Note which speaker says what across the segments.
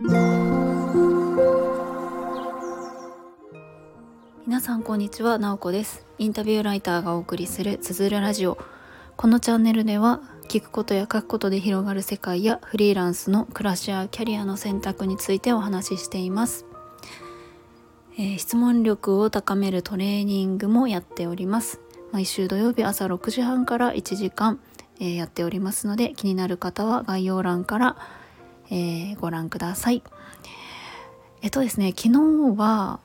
Speaker 1: 皆さんこんにちは、なおこです。インタビューライターがお送りするつづるラジオ。このチャンネルでは聞くことや書くことで広がる世界やフリーランスの暮らしやキャリアの選択についてお話ししています。えー、質問力を高めるトレーニングもやっております。毎週土曜日朝6時半から1時間、えー、やっておりますので気になる方は概要欄から、えー、ご覧くださいえっとですね昨日は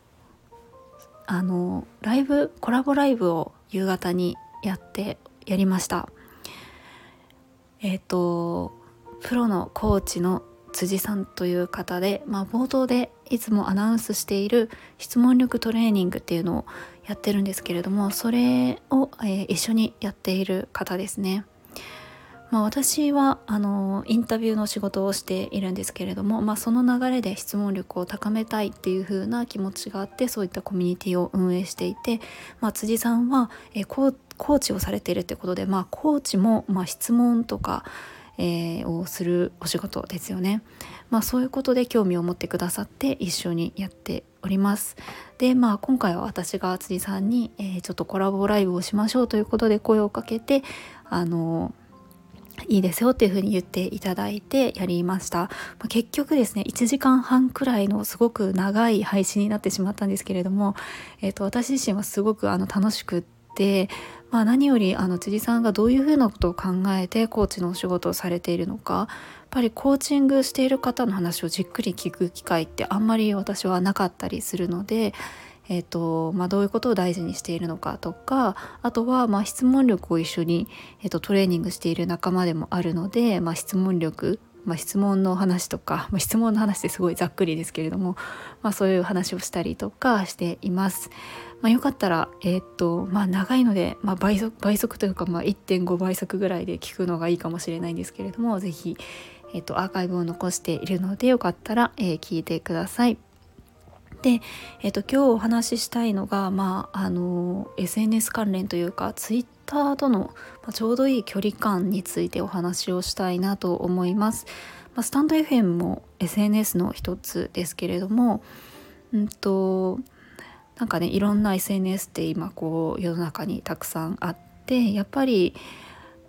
Speaker 1: あのライブコラボライブを夕方にやってやりましたえっとプロのコーチの辻さんという方で、まあ、冒頭でいつもアナウンスしている質問力トレーニングっていうのをやってるんですけれどもそれを、えー、一緒にやっている方ですね。まあ、私はあのインタビューの仕事をしているんですけれども、まあ、その流れで質問力を高めたいっていう風な気持ちがあってそういったコミュニティを運営していて、まあ、辻さんは、え、コーチをされているってことで、まあ、コーチも、ま、質問とかえー、をするお仕事ですよね。まあそういうことで興味を持ってくださって一緒にやっております。でまあ今回は私が辻さんに、えー、ちょっとコラボライブをしましょうということで声をかけてあのいいですよっていうふうに言っていただいてやりました、ま、結局ですね1時間半くらいのすごく長い配信になってしまったんですけれども、えーと私自身はすごくあの楽しくってまあ、何よりあの辻さんがどういうふうなことを考えてコーチのお仕事をされているのかやっぱりコーチングしている方の話をじっくり聞く機会ってあんまり私はなかったりするので、えーとまあ、どういうことを大事にしているのかとかあとはまあ質問力を一緒に、えーと、トレーニングしている仲間でもあるので、まあ、質問力まあ、質問の話とか、まあ、質問の話ってすごいざっくりですけれども、まあ、そういう話をしたりとかしています。まあ、よかったら、えー、っとまあ、長いので、まあ、倍速倍速というか、まあ、1.5倍速ぐらいで聞くのがいいかもしれないんですけれども是非、えー、っとアーカイブを残しているのでよかったら、えー、聞いてください。で、えーと、今日お話ししたいのが、まあ、あの SNS 関連というか Twitter との、まあ、ちょうどいい距離感についてお話をしたいなと思います。まあ、スタンド FM も SNS の一つですけれども、うんとなんかねいろんな SNS って今こう世の中にたくさんあってやっぱり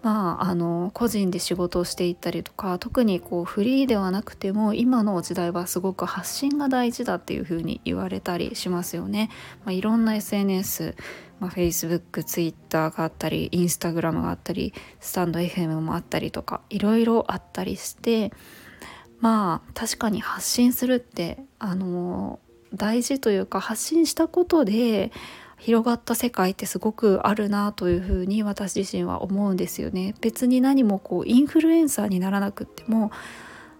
Speaker 1: まあ、あの個人で仕事をしていったりとか特にこうフリーではなくても今の時代はすごく発信が大事だっていうふうに言われたりしますよね。まあ、いろんな SNS、まあ、Facebook、Twitter があったり Instagram があったりスタンド FM もあったりとかいろいろあったりしてまあ確かに発信するってあの大事というか発信したことで広がった世界ってすごくあるなというふうに私自身は思うんですよね。別に何もこうインフルエンサーにならなくっても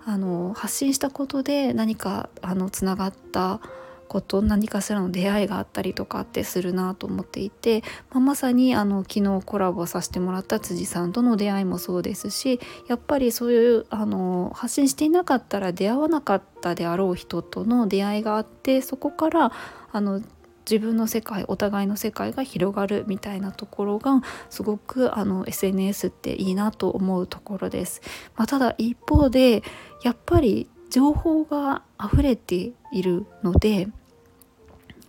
Speaker 1: あの発信したことで何かあのつながったこと何かしらの出会いがあったりとかってするなと思っていて、まあ、まさにあの昨日コラボさせてもらった辻さんとの出会いもそうですしやっぱりそういうあの発信していなかったら出会わなかったであろう人との出会いがあってそこからあの自分の世界お互いの世界が広がるみたいなところがすごくあの SNS っていいなと思うところです。まあ、ただ一方でやっぱり情報が溢れているので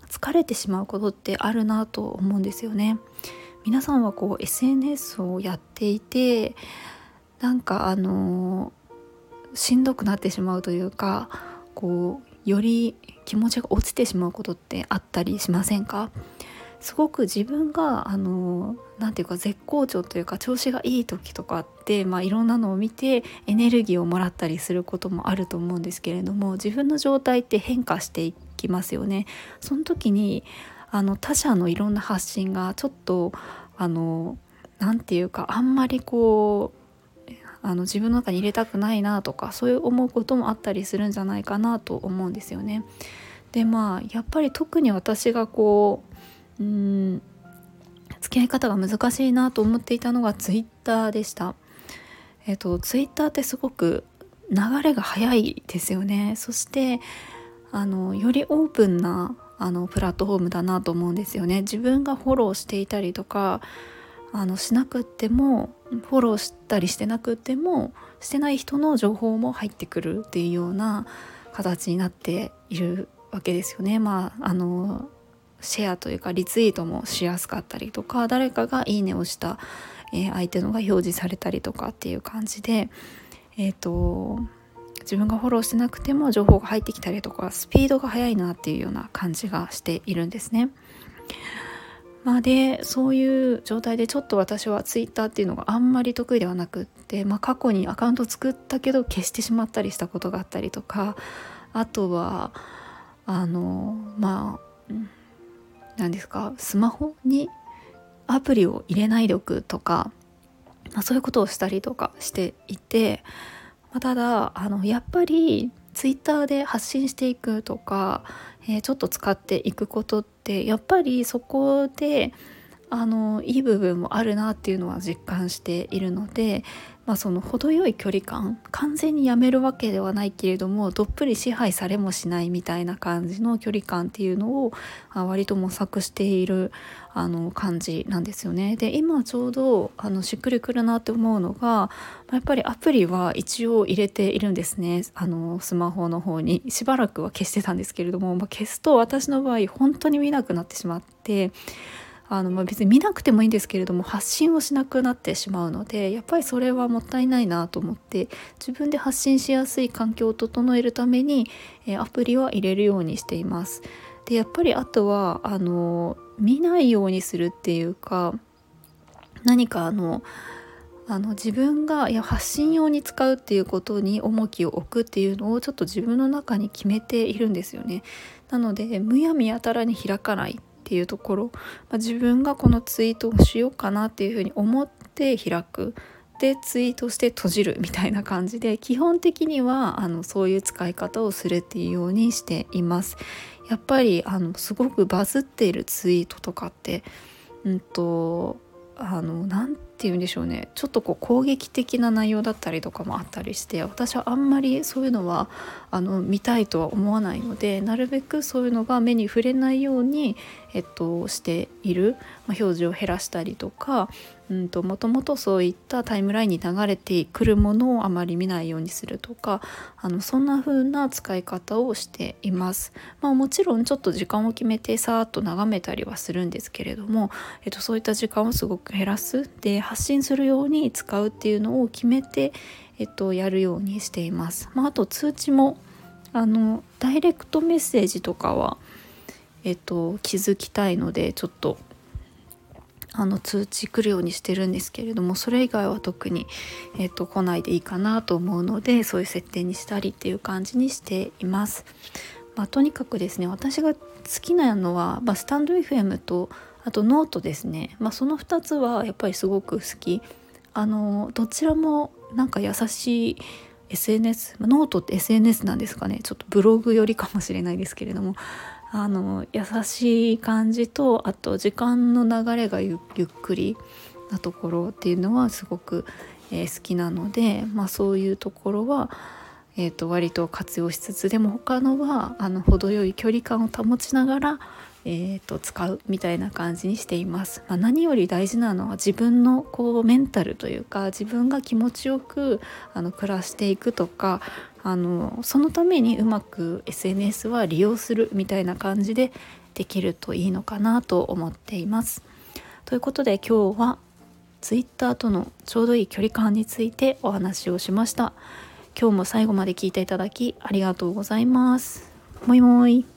Speaker 1: 疲れてしまうことってあるなと思うんですよね。皆さんはこう SNS をやっていてなんかあのしんどくなってしまうというかこうより気持ちが落ちてしまうことってあったりしませんか？すごく自分があのなていうか絶好調というか調子がいい時とかって、まあ、いろんなのを見てエネルギーをもらったりすることもあると思うんですけれども自分の状態って変化していきますよね。その時にあの他者のいろんな発信がちょっとあのなていうかあんまりこうあの自分の中に入れたくないなとかそういう思うこともあったりするんじゃないかなと思うんですよね。でまあやっぱり特に私がこううん付き合い方が難しいなと思っていたのがツイッターでした。えっとツイッターってすごく流れが早いですよね。そしてあのよりオープンなあのプラットフォームだなと思うんですよね。自分がフォローしていたりとかあのしなくってもフォローしたりしてなくてもしてない人の情報も入ってくるっていうような形になっているわけですよね。まああのシェアというかリツイートもしやすかったりとか誰かが「いいね」をした、えー、相手のが表示されたりとかっていう感じでえっ、ー、と自分がフォローしてなくても情報が入ってきたりとかスピードが速いなっていうような感じがしているんですね。まあ、でそういう状態でちょっと私は Twitter っていうのがあんまり得意ではなくって、まあ、過去にアカウント作ったけど消してしまったりしたことがあったりとかあとはあのまあ何ですかスマホにアプリを入れないでおくとか、まあ、そういうことをしたりとかしていて、まあ、ただあのやっぱり Twitter で発信していくとか、えー、ちょっと使っていくことってやっぱりそこであのいい部分もあるなっていうのは実感しているので、まあ、その程よい距離感完全にやめるわけではないけれどもどっぷり支配されもしないみたいな感じの距離感っていうのを割と模索しているあの感じなんですよね。で今ちょうどあのしっくりくるなって思うのがやっぱりアプリは一応入れているんですねあのスマホの方にしばらくは消してたんですけれども、まあ、消すと私の場合本当に見なくなってしまって。あの、まあ、別に見なくてもいいんですけれども発信をしなくなってしまうのでやっぱりそれはもったいないなと思って自分で発信しやすい環境を整えるために、えアプリは入れるようにしています。でやっぱりあとはあの見ないようにするっていうか何かあのあの自分がいや発信用に使うっていうことに重きを置くっていうのをちょっと自分の中に決めているんですよね。なのでむやみやたらに開かないっっていうところ、まあ、自分がこのツイートをしようかなっていうふうに思って開くでツイートして閉じるみたいな感じで基本的にはあのそういう使い方をするっていうようにしています。やっぱりあのすごくバズっているツイートとかって、うんと、あの何てて言うんでしょうねちょっとこう攻撃的な内容だったりとかもあったりして私はあんまりそういうのはあの見たいとは思わないのでなるべくそういうのが目に触れないように、えっと、している、まあ、表示を減らしたりとかうんともともとそういったタイムラインに流れてくるものをあまり見ないようにするとかあのそんな風な使い方をしています。まあ、もちろんちょっと時間を決めてさーっと眺めたりはするんですけれども、えっと、そういった時間をすごく減らすで発信するように使うっていうのを決めて、えっと、やるようにしています。まあ、あと通知もあのダイレクトメッセージとかは、えっと、気づきたいのでちょっとあの通知来るようにしてるんですけれどもそれ以外は特に、えーと、来ないでいいかなと思うのでそういう設定にしたりっていう感じにしています。まあ、とにかくですね私が好きなのは、まあ、スタンド FM とあとノートですね、まあ、その2つはやっぱりすごく好き。あのどちらもなんか優しい SNS noteって SNS なんですかね。ちょっとブログよりかもしれないですけれども。あの優しい感じとあと時間の流れがゆっくりなところっていうのはすごく、えー、好きなので、まあ、そういうところは、えーと、割と活用しつつでも他のはあの程よい距離感を保ちながら、えーと、使うみたいな感じにしています。まあ、何より大事なのは自分のこうメンタルというか自分が気持ちよくあの暮らしていくとかあのそのためにうまく SNS は利用するみたいな感じでできるといいのかなと思っています。ということで今日は Twitter とのちょうどいい距離感についてお話をしました。今日も最後まで聞いていただきありがとうございます。もいもい。